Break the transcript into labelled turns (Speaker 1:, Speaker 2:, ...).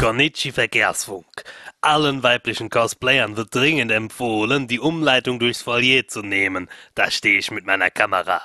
Speaker 1: Konnichi Verkehrsfunk. Allen weiblichen Cosplayern wird dringend empfohlen, die Umleitung durchs Foyer zu nehmen. Da stehe ich mit meiner Kamera.